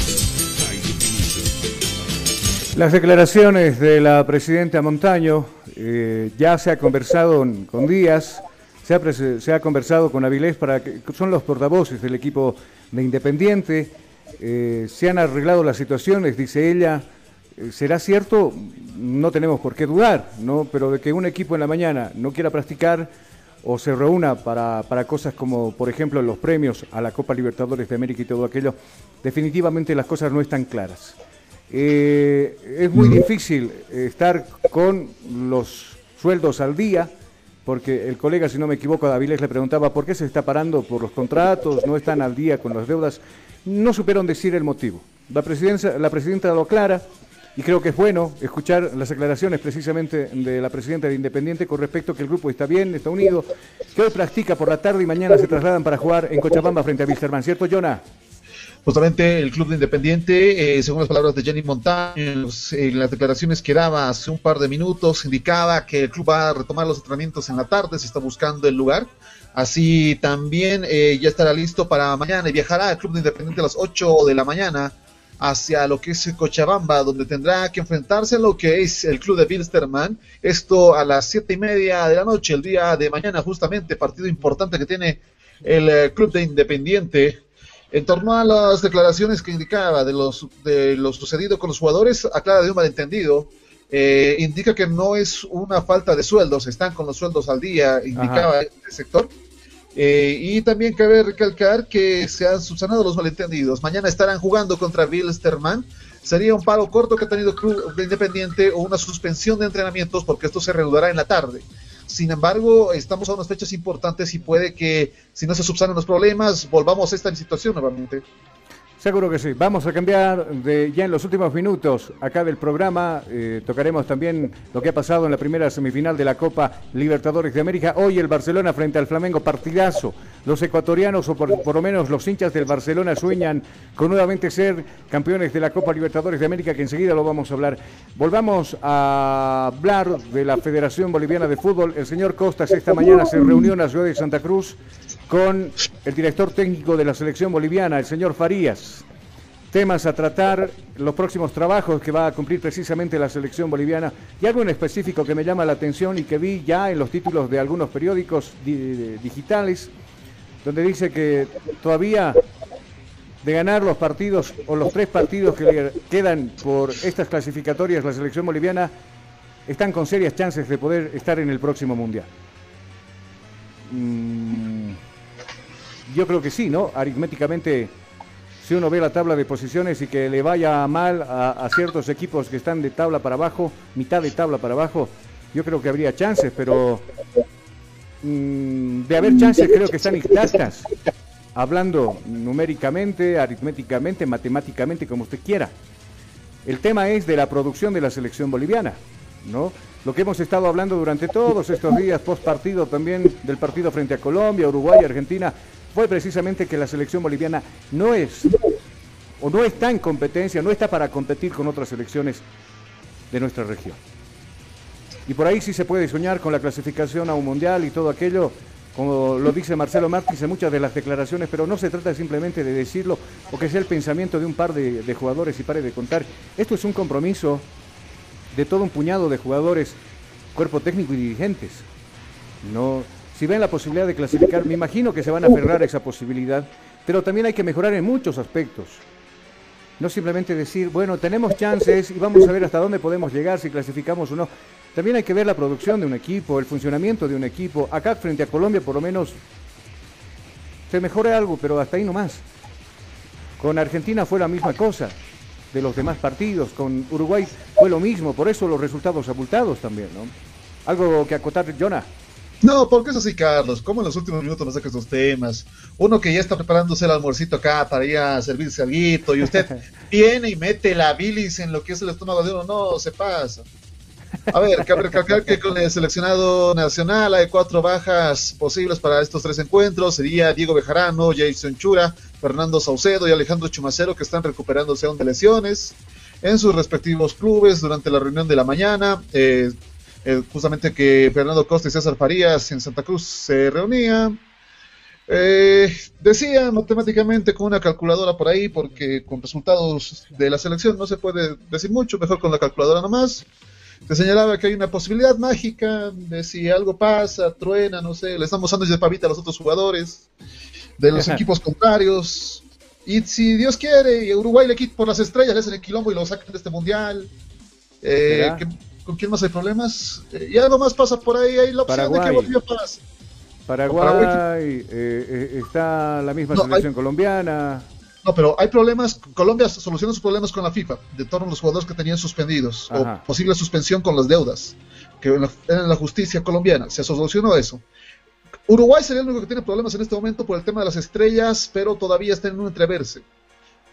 Speaker 7: Las declaraciones de la presidenta Montaño eh, ya se ha conversado con Díaz, se ha, se ha, conversado con Avilés para que son los portavoces del equipo de Independiente. Eh, se han arreglado las situaciones, dice ella. Eh, ¿Será cierto? No tenemos por qué dudar, ¿no? Pero de que un equipo en la mañana no quiera practicar o se reúna para, para cosas como, por ejemplo, los premios a la Copa Libertadores de América y todo aquello, definitivamente las cosas no están claras. Eh, es muy difícil estar con los sueldos al día, porque el colega, si no me equivoco, Daviles le preguntaba por qué se está parando por los contratos, no están al día con las deudas no supieron decir el motivo. La, presidencia, la presidenta lo aclara y creo que es bueno escuchar las aclaraciones precisamente de la presidenta de Independiente con respecto a que el grupo está bien, está unido, que hoy practica por la tarde y mañana se trasladan para jugar en Cochabamba frente a Wilstermann, ¿cierto, Jonah?
Speaker 8: Justamente el club de Independiente, eh, según las palabras de Jenny Montaño, en las declaraciones que daba hace un par de minutos, indicaba que el club va a retomar los entrenamientos en la tarde, se está buscando el lugar Así también eh, ya estará listo para mañana y viajará al Club de Independiente a las 8 de la mañana hacia lo que es Cochabamba, donde tendrá que enfrentarse a lo que es el Club de Bilsterman. Esto a las siete y media de la noche, el día de mañana, justamente, partido importante que tiene el eh, Club de Independiente. En torno a las declaraciones que indicaba de, los, de lo sucedido con los jugadores, aclara de un malentendido. Eh, indica que no es una falta de sueldos, están con los sueldos al día, indicaba este sector. Eh, y también cabe recalcar que se han subsanado los malentendidos. Mañana estarán jugando contra Bilsterman. Sería un paro corto que ha tenido Club Independiente o una suspensión de entrenamientos porque esto se reanudará en la tarde. Sin embargo, estamos a unas fechas importantes y puede que si no se subsanan los problemas, volvamos a esta situación nuevamente.
Speaker 7: Seguro que sí. Vamos a cambiar de ya en los últimos minutos acá del programa. Eh, tocaremos también lo que ha pasado en la primera semifinal de la Copa Libertadores de América. Hoy el Barcelona frente al Flamengo, partidazo. Los ecuatorianos, o por, por, lo menos los hinchas del Barcelona, sueñan con nuevamente ser campeones de la Copa Libertadores de América, que enseguida lo vamos a hablar. Volvamos a hablar de la Federación Boliviana de Fútbol. El señor Costas esta mañana se reunió en la ciudad de Santa Cruz con el director técnico de la selección boliviana, el señor Farías. Temas a tratar, los próximos trabajos que va a cumplir precisamente la selección boliviana y algo en específico que me llama la atención y que vi ya en los títulos de algunos periódicos digitales, donde dice que todavía de ganar los partidos o los tres partidos que le quedan por estas clasificatorias, la selección boliviana están con serias chances de poder estar en el próximo mundial. Mm, yo creo que sí, ¿no? Aritméticamente, si uno ve la tabla de posiciones y que le vaya mal a, ciertos equipos que están de tabla para abajo, mitad de tabla para abajo, yo creo que habría chances, pero mm, de haber chances creo que están intactas, hablando numéricamente, aritméticamente, matemáticamente, como usted quiera. El tema es de la producción de la selección boliviana, ¿no? Lo que hemos estado hablando durante todos estos días, post partido también del partido frente a Colombia, Uruguay, Argentina, fue precisamente que la selección boliviana no es o no está en competencia, no está para competir con otras selecciones de nuestra región. Y por ahí sí se puede soñar con la clasificación a un mundial y todo aquello, como lo dice Marcelo Martínez en muchas de las declaraciones, pero no se trata simplemente de decirlo o que sea el pensamiento de un par de, de jugadores y pare de contar. Esto es un compromiso de todo un puñado de jugadores, cuerpo técnico y dirigentes. No, si ven la posibilidad de clasificar, me imagino que se van a aferrar a esa posibilidad, pero también hay que mejorar en muchos aspectos. No simplemente decir, bueno, tenemos chances y vamos a ver hasta dónde podemos llegar, si clasificamos o no. También hay que ver la producción de un equipo, el funcionamiento de un equipo. Acá frente a Colombia por lo menos se mejore algo, pero hasta ahí nomás. Con Argentina fue la misma cosa de los demás partidos, con Uruguay fue lo mismo, por eso los resultados abultados también, ¿no? Algo que acotar, Jonah.
Speaker 8: No, porque es así, Carlos. ¿Cómo en los últimos minutos nos saca estos temas? Uno que ya está preparándose el almuercito acá para ir a servirse algo y usted viene y mete la bilis en lo que es el estómago de uno. No, se pasa. A ver, cabe recalcar que con el seleccionado nacional hay cuatro bajas posibles para estos tres encuentros. Sería Diego Bejarano, Jason Chura, Fernando Saucedo y Alejandro Chumacero que están recuperándose aún de lesiones en sus respectivos clubes durante la reunión de la mañana. Eh, eh, justamente que Fernando Costa y César Farías en Santa Cruz se reunían. Eh, decía matemáticamente con una calculadora por ahí, porque con resultados de la selección no se puede decir mucho, mejor con la calculadora nomás. Te señalaba que hay una posibilidad mágica de si algo pasa, truena, no sé, le estamos dando de pavita a los otros jugadores de los equipos contrarios. Y si Dios quiere, y Uruguay le quita por las estrellas, le hacen el quilombo y lo sacan de este mundial. Eh, ¿Con quién más hay problemas? Eh, y algo más pasa por ahí, hay la opción
Speaker 7: Paraguay.
Speaker 8: de que Bolivia pase.
Speaker 7: Paraguay,
Speaker 8: Paraguay.
Speaker 7: eh, está la misma
Speaker 8: No,
Speaker 7: selección
Speaker 8: hay-
Speaker 7: colombiana.
Speaker 8: No, pero hay problemas. Colombia soluciona sus problemas con la FIFA, de todos los jugadores que tenían suspendidos,
Speaker 7: Ajá.
Speaker 8: o posible suspensión con las deudas, que en la, en la justicia colombiana se solucionó eso. Uruguay sería el único que tiene problemas en este momento por el tema de las estrellas, pero todavía está en un entreverse.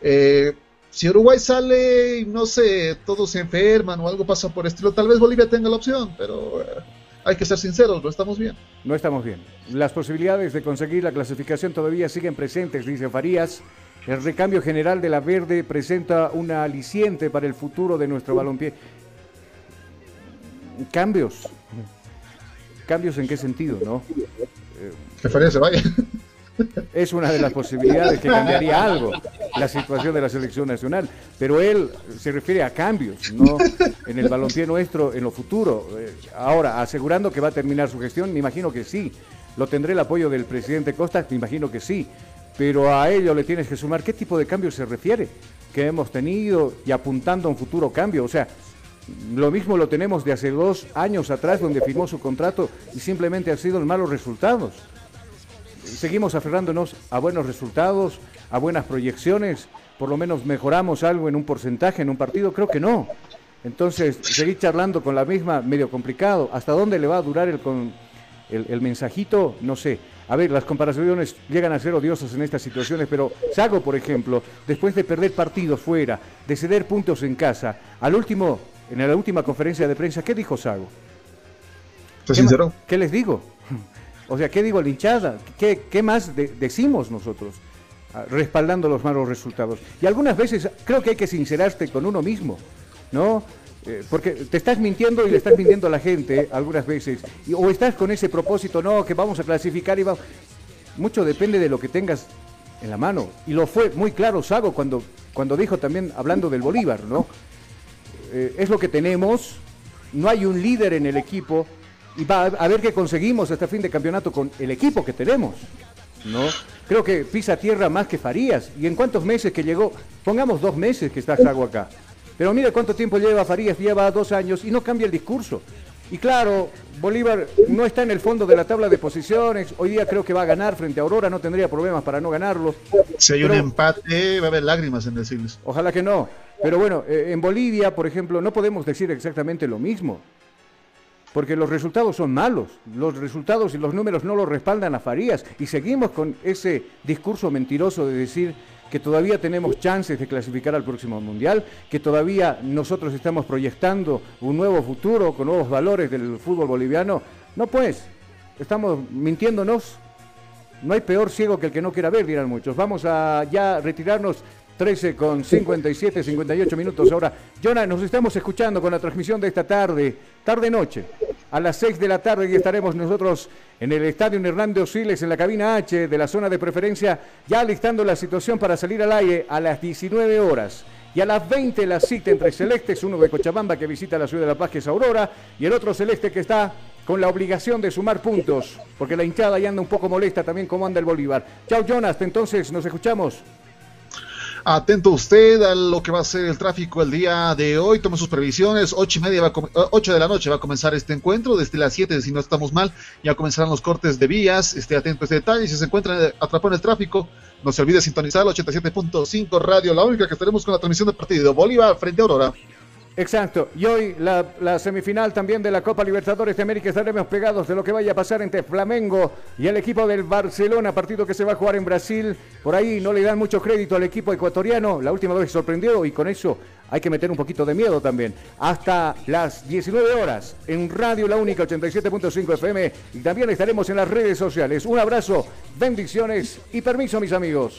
Speaker 8: Eh, si Uruguay sale y no sé, todos se enferman o algo pasa por estilo, tal vez Bolivia tenga la opción, pero eh, hay que ser sinceros, no estamos bien.
Speaker 7: No estamos bien. Las posibilidades de conseguir la clasificación todavía siguen presentes, dice Farías. El recambio general de la verde presenta una aliciente para el futuro de nuestro balompié. Cambios. ¿Cambios en qué sentido, no?
Speaker 8: Que Farías se vaya.
Speaker 7: Es una de las posibilidades que cambiaría algo la situación de la selección nacional. Pero él se refiere a cambios, no en el balompié nuestro, en lo futuro. Eh, Ahora, asegurando que va a terminar su gestión, me imagino que sí. Lo tendré el apoyo del presidente Costa, me imagino que sí. Pero a ello le tienes que sumar qué tipo de cambio se refiere que hemos tenido y apuntando a un futuro cambio. O sea, lo mismo lo tenemos de hace dos años atrás, donde firmó su contrato y simplemente han sido malos resultados. Seguimos aferrándonos a buenos resultados, a buenas proyecciones, por lo menos mejoramos algo en un porcentaje en un partido, creo que no. Entonces, seguir charlando con la misma, medio complicado. ¿Hasta dónde le va a durar el, con, el, el mensajito? No sé. A ver, las comparaciones llegan a ser odiosas en estas situaciones, pero Sago, por ejemplo, después de perder partidos fuera, de ceder puntos en casa, al último, en la última conferencia de prensa, ¿qué dijo Sago?
Speaker 8: ¿Te
Speaker 7: ¿Qué
Speaker 8: sincero?
Speaker 7: ¿Qué les digo? O sea, ¿qué digo a la hinchada? ¿Qué, qué más de- decimos nosotros? Ah, Respaldando los malos resultados. Y algunas veces creo que hay que sincerarte con uno mismo, ¿no? Eh, porque te estás mintiendo y le estás mintiendo a la gente algunas veces. O estás con ese propósito, no, que vamos a clasificar y vamos. Mucho depende de lo que tengas en la mano. Y lo fue muy claro Sago cuando, cuando dijo también, hablando del Bolívar, ¿no? Eh, es lo que tenemos, no hay un líder en el equipo y va a, ver qué conseguimos este fin de campeonato con el equipo que tenemos. ¿no? Creo que pisa tierra más que Farías. ¿Y en cuántos meses que llegó? Pongamos dos meses que está Sago acá. Pero mira cuánto tiempo lleva Farías, lleva dos años y no cambia el discurso. Y claro, Bolívar no está en el fondo de la tabla de posiciones. Hoy día creo que va a ganar frente a Aurora, no tendría problemas para no ganarlo.
Speaker 8: Si hay un empate, va a haber lágrimas en decirles.
Speaker 7: Ojalá que no. Pero bueno, eh, en Bolivia, por ejemplo, no podemos decir exactamente lo mismo. Porque los resultados son malos. Los resultados y los números no los respaldan a Farías. Y seguimos con ese discurso mentiroso de decir que todavía tenemos chances de clasificar al próximo Mundial, que todavía nosotros estamos proyectando un nuevo futuro con nuevos valores del fútbol boliviano. No pues, estamos mintiéndonos. no hay peor ciego que el que no quiera ver, dirán muchos. Vamos a ya retirarnos 13 con 57, 58 minutos ahora. Jonah, nos estamos escuchando con la transmisión de esta tarde, tarde-noche. A las 6 de la tarde y estaremos nosotros en el Estadio Hernando Osiles, en la cabina H de la zona de preferencia, ya alistando la situación para salir al aire a las 19 horas. Y a las 20 la cita entre Celestes, uno de Cochabamba que visita la ciudad de La Paz, que es Aurora, y el otro Celeste que está con la obligación de sumar puntos, porque la hinchada ya anda un poco molesta también como anda el Bolívar. Chao Jonas, entonces nos escuchamos.
Speaker 8: Atento usted a lo que va a ser el tráfico el día de hoy. Tome sus previsiones. Ocho y media va de la noche va a comenzar este encuentro. Desde las 7, si no estamos mal, ya comenzarán los cortes de vías. Esté atento a este detalle. Si se encuentra atrapado en el tráfico, no se olvide sintonizar el 87.5 Radio, la única que estaremos con la transmisión del partido. Bolívar frente a Aurora.
Speaker 7: Exacto. Y hoy la, semifinal también de la Copa Libertadores de América estaremos pegados de lo que vaya a pasar entre Flamengo y el equipo del Barcelona, partido que se va a jugar en Brasil. Por ahí no le dan mucho crédito al equipo ecuatoriano. La última vez sorprendió y con eso hay que meter un poquito de miedo también. Hasta las 19 horas en Radio La Única 87.5 FM y también estaremos en las redes sociales. Un abrazo, bendiciones y permiso mis amigos.